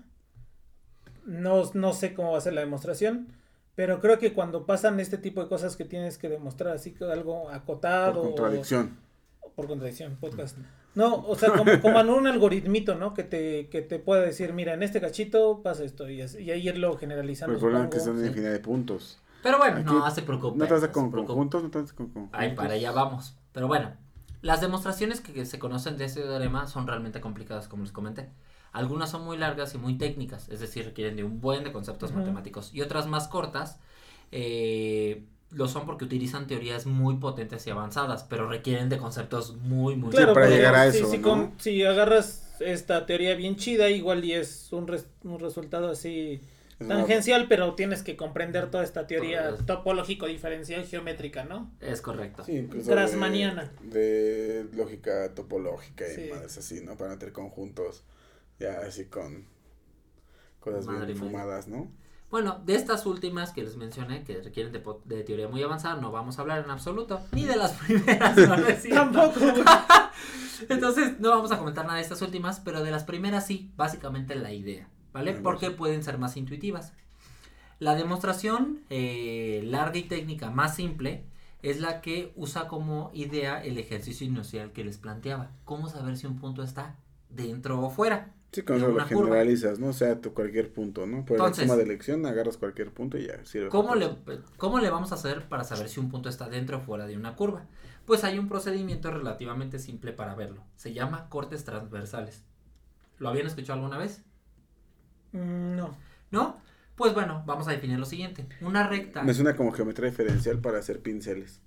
Speaker 1: No, no sé cómo va a ser la demostración. Pero creo que cuando pasan este tipo de cosas que tienes que demostrar así que algo acotado.
Speaker 3: Por contradicción.
Speaker 1: o- por contradicción, podcast. No, o sea, como, como en un algoritmito, ¿no? Que te, que te pueda decir, mira, en este cachito pasa esto. Y, así- y ahí irlo generalizando.
Speaker 3: Pero el problema es que son
Speaker 2: sí.
Speaker 3: infinidad de puntos.
Speaker 2: Pero bueno,
Speaker 3: Aquí
Speaker 2: no se preocupe.
Speaker 3: No te con conjuntos, no te con conjuntos.
Speaker 2: Ay, para allá vamos. Pero bueno, las demostraciones que, se conocen de este teorema son realmente complicadas, como les comenté. Algunas son muy largas y muy técnicas, es decir, requieren de un buen de conceptos matemáticos. Y otras más cortas eh, lo son porque utilizan teorías muy potentes y avanzadas, pero requieren de conceptos muy, muy
Speaker 1: Claro,
Speaker 3: para llegar a
Speaker 1: si-
Speaker 3: eso,
Speaker 1: si,
Speaker 3: ¿no?
Speaker 1: con- si agarras esta teoría bien chida, igual y es un, res- un resultado así tangencial, pero tienes que comprender toda esta teoría
Speaker 2: Pues-
Speaker 1: topológico diferencial geométrica, ¿no?
Speaker 2: Es correcto.
Speaker 3: Sí, incluso
Speaker 1: Grassmanniana.
Speaker 3: De, de lógica topológica y
Speaker 1: Sí.
Speaker 3: más así, ¿no? Para meter conjuntos ya así con cosas
Speaker 2: Madre
Speaker 3: bien
Speaker 2: mía.
Speaker 3: fumadas, ¿no?
Speaker 2: Bueno, de estas últimas que les mencioné, que requieren de, de teoría muy avanzada, no vamos a hablar en absoluto, ni de las primeras. no, es.
Speaker 1: Tampoco.
Speaker 2: Entonces, no vamos a comentar nada de estas últimas, pero de las primeras sí, básicamente la idea, ¿vale? Porque pueden ser más intuitivas. La demostración eh, larga y técnica más simple es la que usa como idea el ejercicio inicial que les planteaba. ¿Cómo saber si un punto está dentro o fuera?
Speaker 3: Sí, con eso lo
Speaker 2: una curva.
Speaker 3: generalizas, ¿no? O sea, tu cualquier punto, ¿no? Por
Speaker 2: Entonces-
Speaker 3: la suma de elección agarras cualquier punto y ya sirve.
Speaker 2: ¿Cómo le. ¿Cómo le vamos a hacer para saber si un punto está dentro o fuera de una curva? Pues hay un procedimiento relativamente simple para verlo. Se llama cortes transversales. ¿Lo habían escuchado alguna vez?
Speaker 1: Mm, No.
Speaker 2: ¿No? Pues bueno, vamos a definir lo siguiente. Una recta.
Speaker 3: Me suena como geometría diferencial para hacer pinceles.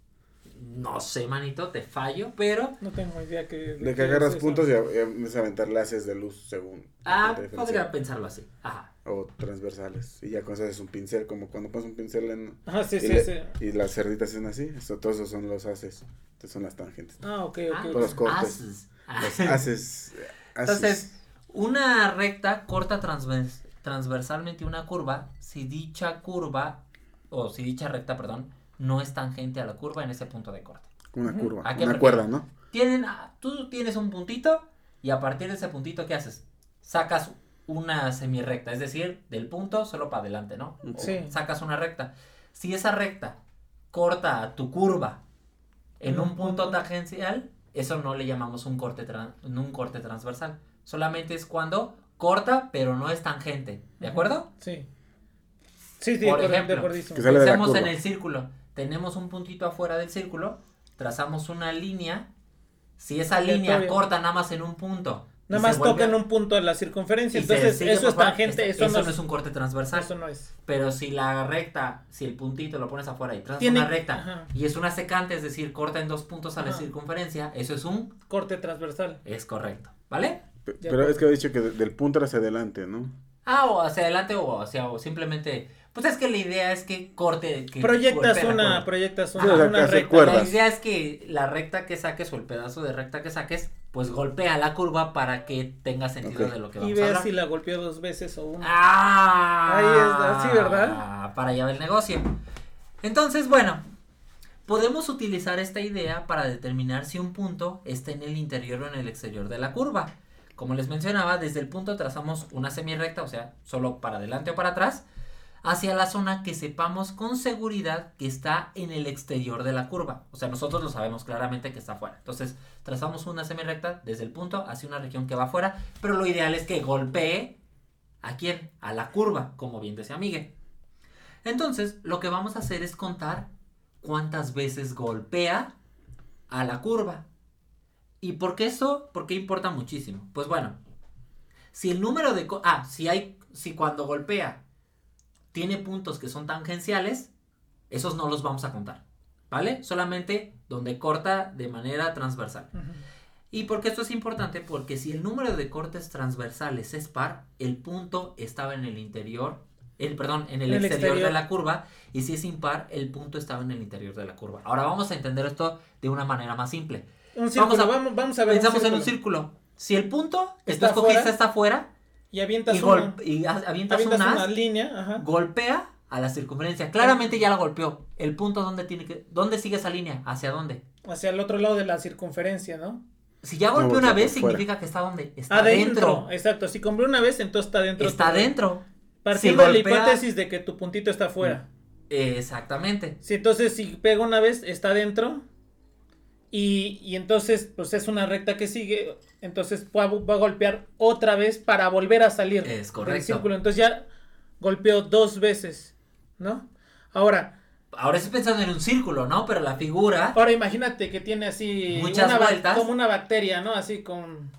Speaker 2: No sé, manito, te fallo, pero.
Speaker 1: No tengo idea que.
Speaker 3: De que
Speaker 1: qué
Speaker 3: agarras
Speaker 1: es
Speaker 3: puntos y empiezas a aventar laces de luz según.
Speaker 2: Ah, podría pensarlo así. Ajá.
Speaker 3: O transversales. Y ya con eso haces un pincel, como cuando pones un pincel en...
Speaker 1: Ah, sí,
Speaker 3: y,
Speaker 1: sí,
Speaker 3: le-
Speaker 1: sí.
Speaker 3: y las cerditas hacen así. Eso, todos esos son los haces. Estos son las tangentes.
Speaker 1: Ah, ok,
Speaker 2: Ah,
Speaker 1: ok.
Speaker 3: Por los cortes.
Speaker 2: haces. Ah.
Speaker 3: Los haces. haces.
Speaker 2: Entonces, una recta corta transvers- transversalmente una curva si dicha curva, o si dicha recta, perdón, no es tangente a la curva en ese punto de corte.
Speaker 3: Una curva.
Speaker 2: ¿A qué
Speaker 3: Una
Speaker 2: me
Speaker 3: cuerda? ¿no?
Speaker 2: Tienen, ah, tú tienes un puntito y a partir de ese puntito, ¿qué haces? Sacas una semirrecta, es decir, del punto solo para adelante, ¿no? O
Speaker 1: Sí.
Speaker 2: Sacas una recta. Si esa recta corta a tu curva en un punto tangencial, eso no le llamamos un corte, tran- un corte transversal. Solamente es cuando corta, pero no es tangente. ¿De acuerdo?
Speaker 1: Sí. Sí, sí,
Speaker 2: Por
Speaker 1: de acuerdo,
Speaker 2: ejemplo, Pensemos en el círculo. Tenemos un puntito afuera del círculo, trazamos una línea. Si esa línea corta nada más en un punto,
Speaker 1: Nada más
Speaker 2: vuelve
Speaker 1: tocan
Speaker 2: a-
Speaker 1: un punto de la circunferencia. Entonces, eso es tangente. Eso, no, es,
Speaker 2: un corte transversal.
Speaker 1: eso no es.
Speaker 2: Pero si la recta, si el puntito lo pones afuera y trazas
Speaker 1: Tiene-
Speaker 2: una recta
Speaker 1: ajá.
Speaker 2: y es una secante, es decir, corta en dos puntos a la circunferencia, eso es un,
Speaker 1: Corte transversal.
Speaker 2: es correcto, ¿vale?
Speaker 3: Pero es que he dicho que de- del punto hacia adelante, ¿no?
Speaker 2: Ah, o hacia adelante o hacia, o simplemente, pues es que la idea es que corte, que
Speaker 1: Proyectas una, proyectas
Speaker 3: Sí,
Speaker 1: una,
Speaker 3: o sea,
Speaker 1: una
Speaker 3: que hace
Speaker 1: recta.
Speaker 3: cuerdas.
Speaker 2: La idea es que la recta que saques o el pedazo de recta que saques, pues golpea la curva para que tenga sentido de lo que
Speaker 1: Y
Speaker 2: vamos a
Speaker 1: ver
Speaker 2: hablar.
Speaker 1: si la golpeó dos veces o una.
Speaker 2: Ah,
Speaker 1: Ahí está, sí, ¿verdad?
Speaker 2: Para allá va el negocio. Entonces, bueno, podemos utilizar esta idea para determinar si un punto está en el interior o en el exterior de la curva. Como les mencionaba, desde el punto trazamos una semirrecta, o sea, solo para adelante o para atrás, hacia la zona que sepamos con seguridad que está en el exterior de la curva. O sea, nosotros lo sabemos claramente que está afuera. Entonces, trazamos una semirrecta desde el punto hacia una región que va afuera, pero lo ideal es que golpee ¿A quién? A la curva, como bien decía Miguel. Entonces, lo que vamos a hacer es contar cuántas veces golpea a la curva. ¿Y por qué eso? ¿Por qué importa muchísimo? Pues bueno, si el número de... Ah, si hay... Si cuando golpea tiene puntos que son tangenciales, esos no los vamos a contar. ¿Vale? Solamente donde corta de manera transversal. ¿Y por qué esto es importante? Porque si el número de cortes transversales es par, el punto estaba en el interior, el, perdón, en el,
Speaker 1: En el
Speaker 2: exterior,
Speaker 1: exterior.
Speaker 2: de la curva, y si es impar, el punto estaba en el interior de la curva. Ahora vamos a entender esto de una manera más simple.
Speaker 1: Un círculo,
Speaker 2: Vamos a-
Speaker 1: vamos, vamos a ver.
Speaker 2: Pensamos en un círculo. Si el punto que
Speaker 1: Está
Speaker 2: tú escogiste
Speaker 1: afuera,
Speaker 2: está afuera
Speaker 1: Y avientas,
Speaker 2: y,
Speaker 1: una,
Speaker 2: gol- y a- avientas,
Speaker 1: avientas
Speaker 2: un
Speaker 1: una
Speaker 2: as,
Speaker 1: línea. Ajá.
Speaker 2: golpea a la circunferencia. Claramente ya la golpeó. El punto dónde tiene que, dónde sigue esa línea, hacia dónde.
Speaker 1: Hacia el otro lado de la circunferencia, ¿no?
Speaker 2: Si ya golpeó una vez,
Speaker 3: fuera.
Speaker 2: significa que está dónde, está
Speaker 1: Adentro.
Speaker 2: dentro.
Speaker 1: Exacto. Si compré una vez, entonces está dentro.
Speaker 2: Está dentro.
Speaker 1: Partiendo
Speaker 2: Si
Speaker 1: de la hipótesis de que tu puntito está afuera.
Speaker 2: Exactamente.
Speaker 1: Si entonces si pega una vez, está dentro. Y, y entonces, pues es una recta que sigue. Entonces va, a- va a golpear otra vez para volver a salir
Speaker 2: Es
Speaker 1: del
Speaker 2: correcto.
Speaker 1: círculo. Entonces ya golpeó dos veces, ¿no? Ahora,
Speaker 2: Ahora estoy pensando en un círculo, ¿no? Pero la figura.
Speaker 1: ahora imagínate que tiene así
Speaker 2: Muchas
Speaker 1: una
Speaker 2: vueltas.
Speaker 1: como una bacteria, ¿no? Así con,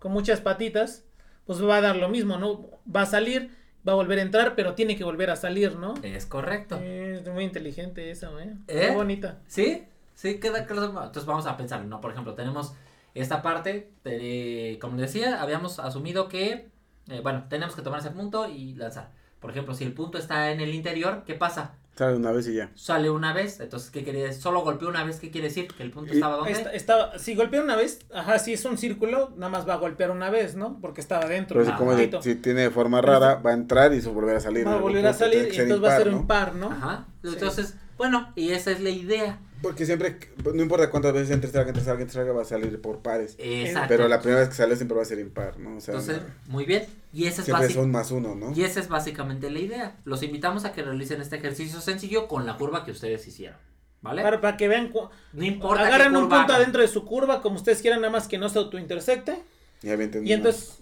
Speaker 1: con muchas patitas. Pues va a dar lo mismo, ¿no? Va a salir, va a volver a entrar, pero tiene que volver a salir, ¿no?
Speaker 2: Es correcto.
Speaker 1: Es muy inteligente esa, ¿eh?
Speaker 2: ¿Eh?
Speaker 1: Qué bonita.
Speaker 2: ¿Sí? Sí, queda claro. Entonces vamos a pensar, ¿no? Por ejemplo, tenemos esta parte, de- como decía, habíamos asumido que, eh, bueno, tenemos que tomar ese punto y lanzar. Por ejemplo, si el punto está en el interior, ¿qué pasa?
Speaker 3: Sale una vez y ya.
Speaker 2: Sale una vez, entonces, ¿qué quiere decir? Solo golpeó una vez, ¿qué quiere decir? Que el punto
Speaker 3: Y-
Speaker 2: estaba donde?
Speaker 1: Está, estaba- si golpea una vez, ajá, si es un círculo, nada más va a golpear una vez, ¿no? Porque estaba dentro.
Speaker 3: Pero si, como de- si tiene forma rara, va a entrar y se volver a salir.
Speaker 1: va a
Speaker 3: ¿no?
Speaker 1: volver a salir y entonces va a ser
Speaker 3: impar,
Speaker 1: un
Speaker 3: ¿no?
Speaker 1: par, ¿no?
Speaker 2: Ajá.
Speaker 1: Sí.
Speaker 2: Entonces, bueno, y esa es la idea.
Speaker 3: Porque siempre, no importa cuántas veces entre, salga, entre, salga, entre, salga, va a salir por pares.
Speaker 2: Exacto.
Speaker 3: Pero la primera vez que sale siempre va a ser impar, ¿no? O sea,
Speaker 2: Entonces,
Speaker 3: no-
Speaker 2: muy bien. Y esa es
Speaker 3: siempre
Speaker 2: básica.
Speaker 3: son más uno, ¿no?
Speaker 2: Y esa es básicamente la idea. Los invitamos a que realicen este ejercicio sencillo con la curva que ustedes hicieron. ¿Vale?
Speaker 1: Para, para que vean, cu-
Speaker 2: no importa.
Speaker 1: agarren
Speaker 2: qué
Speaker 1: un punto
Speaker 2: hagan.
Speaker 1: adentro de su curva, como ustedes quieran, nada más que no se autointersecte.
Speaker 3: Y, avienten
Speaker 1: Y entonces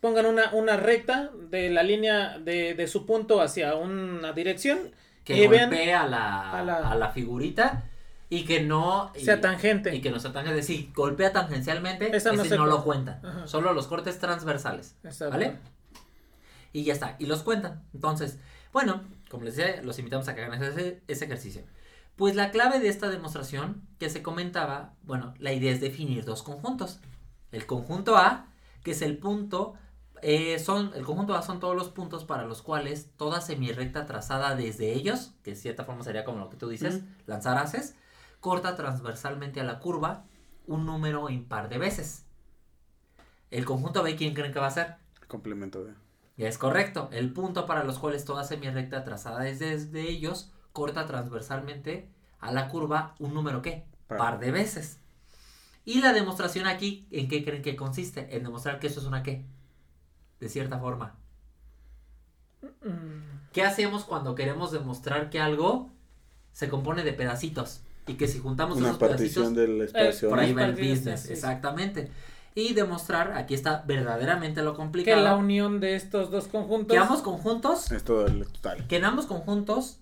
Speaker 1: pongan una, una recta de la línea de, de su punto hacia una dirección
Speaker 2: Que
Speaker 1: y vean
Speaker 2: golpee a la,
Speaker 1: a
Speaker 2: a,
Speaker 1: la-
Speaker 2: la... figurita y que no. y-
Speaker 1: sea tangente.
Speaker 2: Y que no sea tangente. Si golpea tangencialmente,
Speaker 1: no
Speaker 2: ese
Speaker 1: se
Speaker 2: no lo
Speaker 1: cuenta. Ajá.
Speaker 2: Solo los cortes transversales.
Speaker 1: Exacto.
Speaker 2: ¿Vale? Y ya está. Y los cuentan. Entonces, bueno, como les decía, los invitamos a que hagan ese, ese ejercicio. Pues la clave de esta demostración que se comentaba, bueno, la idea es definir dos conjuntos. El conjunto A, que es el punto, eh, son, el conjunto A son todos los puntos para los cuales toda semirrecta trazada desde ellos, que de cierta forma sería como lo que tú dices,
Speaker 1: Ujú.
Speaker 2: lanzar haces, corta transversalmente a la curva un número impar de veces. El conjunto B, ¿quién creen que va a ser?
Speaker 3: Complemento de.
Speaker 2: Ya es correcto. El punto para los cuales toda semirrecta trazada desde, desde ellos corta transversalmente a la curva un número qué?
Speaker 3: Par.
Speaker 2: Par de veces. Y la demostración aquí, ¿en qué creen que consiste? En demostrar que eso es una qué. De cierta forma.
Speaker 1: Mm,
Speaker 2: ¿Qué hacemos cuando queremos demostrar que algo se compone de pedacitos? Y que si juntamos
Speaker 3: Una
Speaker 2: esos
Speaker 3: partición del espacio.
Speaker 2: por
Speaker 3: ¿no?
Speaker 2: ahí va el business.
Speaker 1: sí.
Speaker 2: Exactamente. Y demostrar, aquí está verdaderamente lo
Speaker 1: que
Speaker 2: complicado.
Speaker 1: la unión de estos dos conjuntos.
Speaker 2: que ambos conjuntos
Speaker 3: Es todo el total.
Speaker 2: que en ambos conjuntos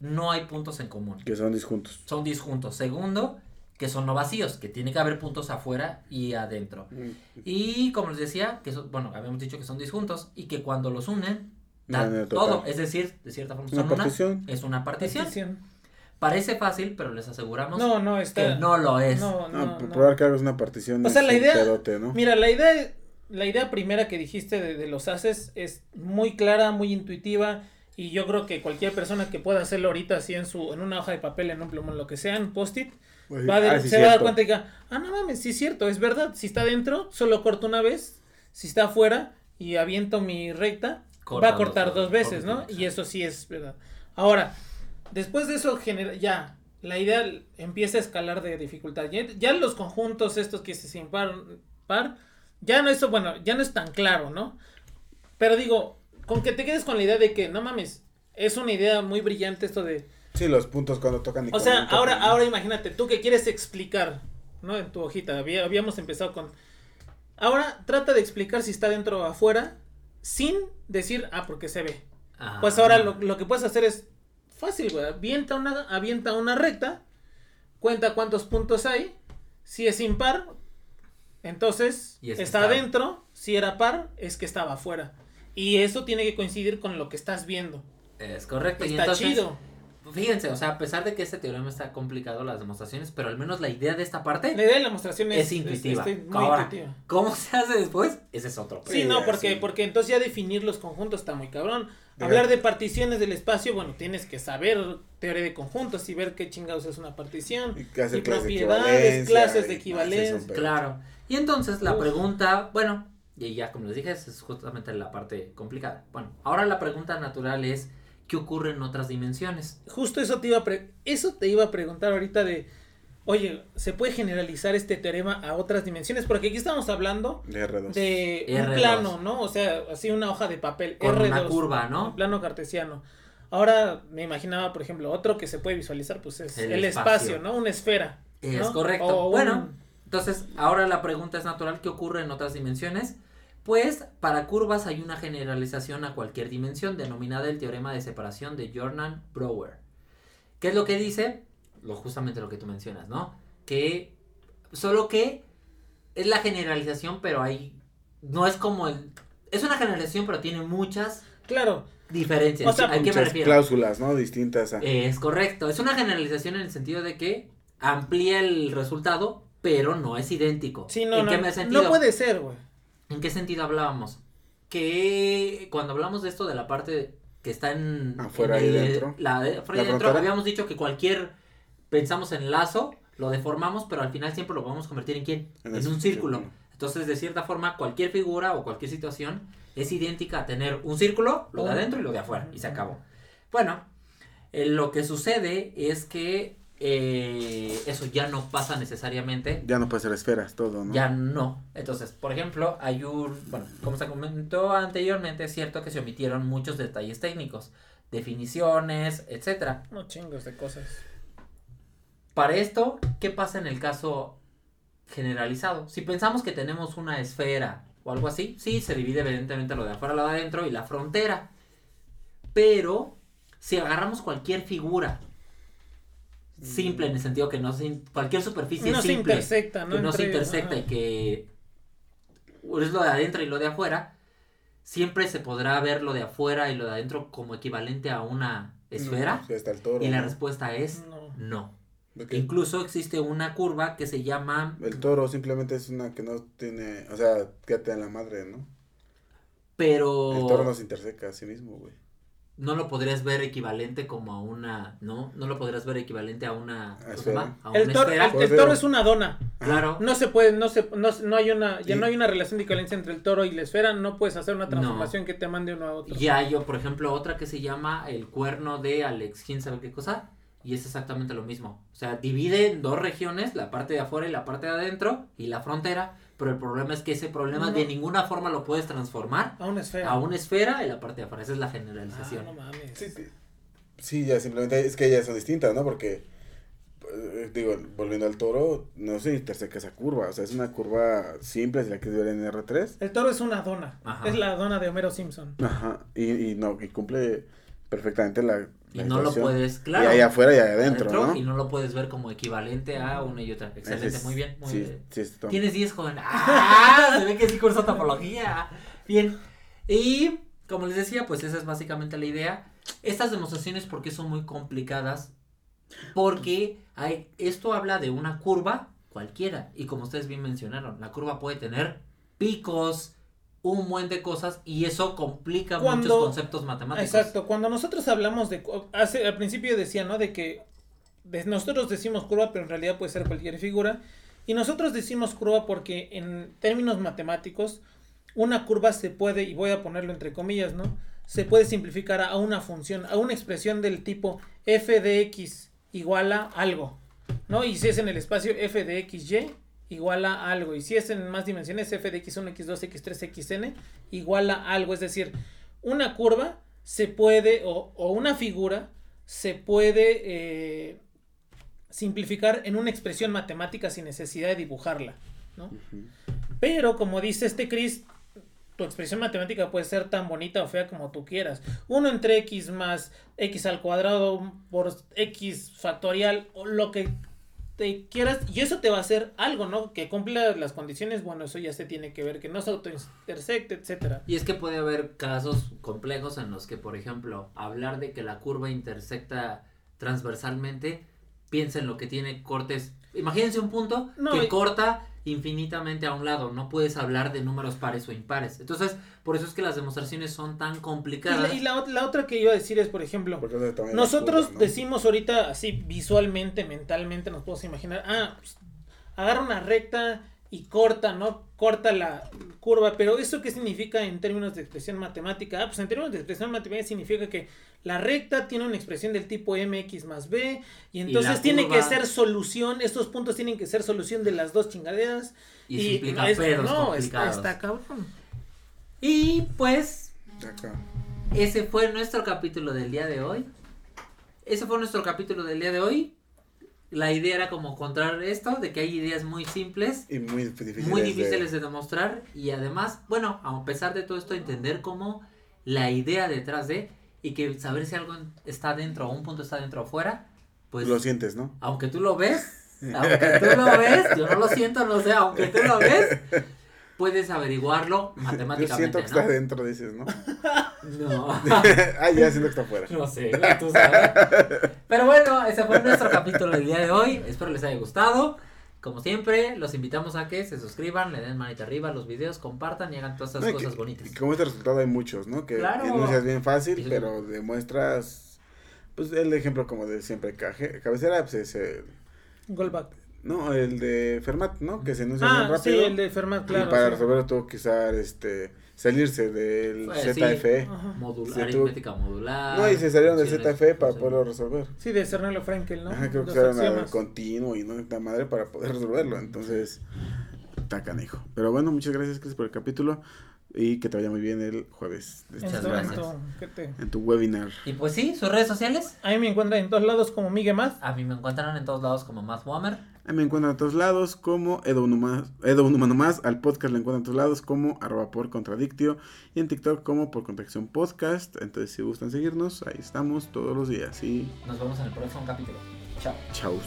Speaker 2: no hay puntos en común.
Speaker 3: Que son disjuntos.
Speaker 2: Son disjuntos. Segundo, que son no vacíos, que tiene que haber puntos afuera y adentro. Y como les decía, que son, bueno, habíamos dicho que son disjuntos y que cuando los unen, dan
Speaker 3: Dan el
Speaker 2: todo. Es decir, de cierta forma,
Speaker 3: Una
Speaker 2: son una,
Speaker 3: partición.
Speaker 2: es una partición.
Speaker 1: Partición.
Speaker 2: Parece fácil, pero les aseguramos
Speaker 1: No, no, está.
Speaker 2: que no lo es.
Speaker 1: No,
Speaker 3: No,
Speaker 1: no,
Speaker 3: probar que hagas una partición
Speaker 1: O sea, la
Speaker 3: un
Speaker 1: idea-
Speaker 3: pedote, ¿no?
Speaker 1: Mira, la idea, la idea primera que dijiste de, de los haces es muy clara, muy intuitiva. Y yo creo que cualquier persona que pueda hacerlo ahorita así en su, en una hoja de papel, en un plumón, lo que sea, en post-it,
Speaker 3: Pues,
Speaker 1: va a de-
Speaker 3: ah, sí,
Speaker 1: se va a dar cuenta y diga, ah, no mames, sí es cierto, es verdad. Si está dentro, solo corto una vez. Si está afuera y aviento mi recta, va a cortar
Speaker 2: dos-
Speaker 1: veces, ¿no? Y eso sí es verdad. Ahora, después de eso, genera, ya, la idea empieza a escalar de dificultad. Ya, ya los conjuntos estos que se sin par, par, ya no eso, bueno, ya no es tan claro, ¿no? Pero digo, con que te quedes con la idea de que, no mames, es una idea muy brillante esto de...
Speaker 3: Sí, los puntos cuando tocan y
Speaker 1: O sea,
Speaker 3: tocan,
Speaker 1: ahora,
Speaker 3: ¿no?
Speaker 1: ahora imagínate, tú que quieres explicar, ¿no? En tu hojita, había- habíamos empezado con... Ahora trata de explicar si está dentro o afuera sin decir, ah, porque se ve.
Speaker 2: Ah.
Speaker 1: Pues ahora lo, lo que puedes hacer es fácil, güey. Avienta una, avienta una recta, cuenta cuántos puntos hay. Si es impar, entonces
Speaker 2: Y es
Speaker 1: está
Speaker 2: está-
Speaker 1: adentro. Si era par, es que estaba afuera. Y eso tiene que coincidir con lo que estás viendo.
Speaker 2: Es correcto. y
Speaker 1: Está
Speaker 2: entonces,
Speaker 1: chido.
Speaker 2: Fíjense, o sea, a pesar de que este teorema está complicado las demostraciones, pero al menos la idea de esta parte
Speaker 1: La idea de la demostración es,
Speaker 2: es intuitiva.
Speaker 1: es- muy
Speaker 2: Ahora,
Speaker 1: intuitiva.
Speaker 2: ¿Cómo se hace después? Ese es otro.
Speaker 1: Sí,
Speaker 3: Sí,
Speaker 1: no, porque,
Speaker 3: sí.
Speaker 1: porque entonces ya definir los conjuntos está muy cabrón. Hablar de particiones del espacio, bueno, tienes que saber teoría de conjuntos y ver qué chingados es una partición.
Speaker 3: Y
Speaker 1: y propiedades, clases de equivalencia.
Speaker 2: Claro. Y entonces la
Speaker 1: Uf.
Speaker 2: pregunta, bueno, y ya como les dije, es justamente la parte complicada. Bueno, ahora la pregunta natural es, ¿qué ocurre en otras dimensiones?
Speaker 1: Justo eso te iba a pre- eso te iba a preguntar ahorita de, oye, ¿se puede generalizar este teorema a otras dimensiones? Porque aquí estamos hablando
Speaker 3: De R2.
Speaker 1: de un
Speaker 2: R2.
Speaker 1: plano, ¿no? O sea, así una hoja de papel.
Speaker 2: Con
Speaker 1: R2,
Speaker 2: una curva, ¿no?
Speaker 1: un plano cartesiano. Ahora me imaginaba, por ejemplo, otro que se puede visualizar, pues es
Speaker 2: El
Speaker 1: el,
Speaker 2: espacio.
Speaker 1: espacio, ¿no? Una esfera.
Speaker 2: Es
Speaker 1: ¿no?
Speaker 2: correcto.
Speaker 1: O un-
Speaker 2: Bueno, entonces ahora la pregunta es natural, ¿qué ocurre en otras dimensiones? Pues para curvas hay una generalización a cualquier dimensión denominada el teorema de separación de Jordan Brouwer. ¿Qué es lo que dice? Lo, justamente lo que tú mencionas, ¿no? Que solo que es la generalización, pero hay no es como el es una generalización, pero tiene muchas
Speaker 1: Claro,
Speaker 2: diferencias.
Speaker 1: O sea,
Speaker 2: ¿A qué me
Speaker 3: Muchas
Speaker 2: refiero?
Speaker 3: cláusulas, ¿no? Distintas a...
Speaker 2: Es correcto. Es una generalización en el sentido de que amplía el resultado, pero no es idéntico.
Speaker 1: sí, no,
Speaker 2: ¿En
Speaker 1: no,
Speaker 2: qué me
Speaker 1: no puede ser, güey.
Speaker 2: ¿En qué sentido hablábamos? Que cuando hablamos de esto de la parte que está en
Speaker 3: Afuera
Speaker 2: en
Speaker 3: y
Speaker 2: el-
Speaker 3: dentro.
Speaker 2: La de afuera
Speaker 3: La
Speaker 2: y dentro,
Speaker 3: frontera.
Speaker 2: habíamos dicho que cualquier pensamos en lazo, lo deformamos, pero al final siempre lo a convertir en quién? En,
Speaker 3: ese
Speaker 2: un círculo.
Speaker 3: círculo.
Speaker 2: Entonces, de cierta forma, cualquier figura o cualquier situación es idéntica a tener un círculo, lo de adentro y lo de afuera, y se acabó. Bueno, eh, lo que sucede es que eh, eso ya no pasa necesariamente
Speaker 3: Ya no puede ser esferas todo, ¿no?
Speaker 2: ya no. Entonces, por ejemplo, hay un, bueno, como se comentó anteriormente, es cierto que se omitieron muchos detalles técnicos, definiciones, etcétera.
Speaker 1: No chingos de cosas.
Speaker 2: Para esto, ¿qué pasa en el caso generalizado? Si pensamos que tenemos una esfera o algo así, sí, se divide evidentemente lo de afuera, lo de adentro y la frontera. Pero si agarramos cualquier figura simple en el sentido que no se in- cualquier superficie
Speaker 1: No se
Speaker 2: simple
Speaker 1: intersecta, ¿no?
Speaker 2: que no se intersecta y que es lo de adentro y lo de afuera, siempre se podrá ver lo de afuera y lo de adentro como equivalente a una esfera.
Speaker 3: No, sí, está el toro.
Speaker 2: Y la respuesta es
Speaker 1: No.
Speaker 2: Incluso existe una curva que se llama,
Speaker 3: El toro simplemente es una que no tiene, o sea, quédate en la madre, ¿no?
Speaker 2: pero
Speaker 3: El toro no se interseca a sí mismo, güey.
Speaker 2: No lo podrías ver equivalente como a una, no, no lo podrías ver equivalente a una,
Speaker 3: A
Speaker 2: ¿cómo se
Speaker 3: esfera.
Speaker 2: llama? A
Speaker 1: El,
Speaker 2: una
Speaker 1: toro,
Speaker 2: esfera.
Speaker 1: el- el toro es una dona.
Speaker 2: Claro.
Speaker 1: No se puede, no se, no, no hay una, ya
Speaker 3: Y-
Speaker 1: no hay una relación de equivalencia entre el toro y la esfera, no puedes hacer una
Speaker 2: No.
Speaker 1: transformación que te mande uno a otro.
Speaker 2: Y hay, yo, por ejemplo, otra que se llama el cuerno de Alex, quién sabe qué cosa, y es exactamente lo mismo. O sea, divide en dos regiones, la parte de afuera y la parte de adentro, y la frontera, pero el problema es que ese problema
Speaker 1: No.
Speaker 2: de ninguna forma lo puedes transformar
Speaker 1: A una esfera.
Speaker 2: a una esfera y la parte de afuera. Esa es la
Speaker 1: Ah,
Speaker 2: generalización.
Speaker 1: no mames.
Speaker 3: Sí, sí. Sí, ya simplemente es que ellas son distintas, ¿no? Porque, eh, digo, volviendo al toro, no se interseca esa curva. O sea, es una curva simple, si la quieres ver en R3.
Speaker 1: El toro es una dona.
Speaker 2: Ajá.
Speaker 1: Es la dona de Homero Simpson.
Speaker 3: Ajá. Y, y no, y cumple perfectamente la,
Speaker 2: Y no lo puedes, claro.
Speaker 3: Y ahí afuera y ahí adentro,
Speaker 2: adentro,
Speaker 3: ¿no?
Speaker 2: Y no lo puedes ver como equivalente a una y otra. Excelente,
Speaker 3: es-
Speaker 2: muy bien. Muy
Speaker 3: sí,
Speaker 2: bien.
Speaker 3: sí,
Speaker 2: Tienes 10, joven. ¡Ah! Se ve que sí cursa topología. Bien. Y como les decía, pues esa es básicamente la idea. Estas demostraciones, ¿por qué son muy complicadas? Porque hay, esto habla de una curva cualquiera. Y como ustedes bien mencionaron, la curva puede tener picos, un buen de cosas, y eso complica
Speaker 1: Cuando-
Speaker 2: muchos conceptos matemáticos.
Speaker 1: Exacto, cuando nosotros hablamos de, hace, al principio decía, ¿no? De que de- nosotros decimos curva, pero en realidad puede ser cualquier figura. Y nosotros decimos curva porque en términos matemáticos, una curva se puede, y voy a ponerlo entre comillas, ¿no? Se puede simplificar a una función, a una expresión del tipo f de x igual a algo, ¿no? Y si es en el espacio f de xy igual a algo. Y si es en más dimensiones, f de x1, x2, x3, xn igual a algo. Es decir, una curva se puede, o, o una figura se puede eh, simplificar en una expresión matemática sin necesidad de dibujarla, ¿no? Pero como dice este Chris, tu expresión matemática puede ser tan bonita o fea como tú quieras. 1 entre x más x al cuadrado por x factorial o lo que te quieras y eso te va a hacer algo, ¿no? Que cumpla las condiciones, bueno, eso ya se tiene que ver, que no se autointersecte, etcétera.
Speaker 2: Y es que puede haber casos complejos en los que, por ejemplo, hablar de que la curva intersecta transversalmente, piensa en lo que tiene cortes. Imagínense un punto
Speaker 1: No,
Speaker 2: que
Speaker 1: y-
Speaker 2: corta infinitamente a un lado. No puedes hablar de números pares o impares. Entonces, por eso es que las demostraciones son tan
Speaker 1: Y,
Speaker 2: complicadas.
Speaker 1: la, y la ot- la otra que iba a decir es, por ejemplo, Nosotros
Speaker 3: curva, ¿no?
Speaker 1: decimos ahorita así visualmente, mentalmente, nos podemos imaginar, ah, pues, agarra una recta y corta, ¿no? Corta la curva, pero ¿eso qué significa en términos de expresión matemática? Ah, pues en términos de expresión matemática significa que la recta tiene una expresión del tipo mx más b y entonces tiene que ser solución, estos puntos tienen que ser solución de las dos chingaderas.
Speaker 2: Y eso implica
Speaker 1: es-
Speaker 2: pedos
Speaker 1: no, está,
Speaker 2: complicados.
Speaker 1: está cabrón.
Speaker 2: Y pues,
Speaker 3: Acá.
Speaker 2: ese fue nuestro capítulo del día de hoy. Ese fue nuestro capítulo del día de hoy. La idea era como encontrar esto, de que hay ideas muy simples
Speaker 3: Y muy difíciles.
Speaker 2: muy
Speaker 3: de-
Speaker 2: difíciles de demostrar y además, bueno, a pesar de todo esto, entender cómo la idea detrás de y que saber si algo está dentro o un punto está dentro o fuera, pues
Speaker 3: Lo sientes, ¿no?
Speaker 2: aunque tú lo ves, aunque tú lo ves, yo no lo siento, no sé, aunque tú lo ves, puedes averiguarlo
Speaker 3: Yo
Speaker 2: matemáticamente,
Speaker 3: siento que
Speaker 2: ¿no?
Speaker 3: está dentro, dices, ¿no?
Speaker 2: No.
Speaker 3: ah, ya siento que está afuera.
Speaker 2: No sé, tú sabes. Pero bueno, ese fue nuestro capítulo del día de hoy. Espero les haya gustado. Como siempre, los invitamos a que se suscriban, le den manita arriba a los videos, compartan y hagan todas esas
Speaker 3: No,
Speaker 2: cosas
Speaker 3: que-
Speaker 2: bonitas.
Speaker 3: y como este resultado hay muchos, ¿no? Que
Speaker 2: Claro.
Speaker 3: enuncias bien fácil,
Speaker 2: Y-
Speaker 3: pero demuestras, pues el ejemplo como de siempre, caje, cabecera, pues es el,
Speaker 1: Goldback.
Speaker 3: No, el de Fermat, ¿no? Que se enuncia bien
Speaker 1: Ah,
Speaker 3: rápido.
Speaker 1: sí, el de Fermat, claro.
Speaker 3: y para
Speaker 1: sí.
Speaker 3: resolverlo tuvo que usar, este, salirse del
Speaker 2: Pues.
Speaker 3: ZFE. Sí, tú-
Speaker 2: aritmética modular.
Speaker 3: No, y se salieron del ZFE para poderlo resolver.
Speaker 1: Sí, de Cernelo Frankel, ¿no?
Speaker 3: Ajá, creo que usaron continuo y no la madre para poder resolverlo. Entonces, está canijo. Pero bueno, muchas gracias, Chris, por el capítulo. Y que te vaya muy bien el jueves de
Speaker 1: En
Speaker 3: esta
Speaker 2: Muchas
Speaker 1: tu- en
Speaker 3: semana.
Speaker 2: gracias.
Speaker 1: tu- ¿qué te-
Speaker 3: En tu webinar.
Speaker 2: Y pues sí, sus redes sociales.
Speaker 1: Ahí me encuentran en todos lados como Miguel Más.
Speaker 2: A mí me encuentran en todos lados como Matt Wammer.
Speaker 3: Me encuentran en todos lados como Edo Más. Al podcast lo encuentran en todos lados como arroba por contradictio. Y en TikTok como por contradicción podcast. Entonces, si gustan seguirnos, ahí estamos todos los días. Y
Speaker 2: Nos vemos en el próximo capítulo. Chao.
Speaker 3: chau.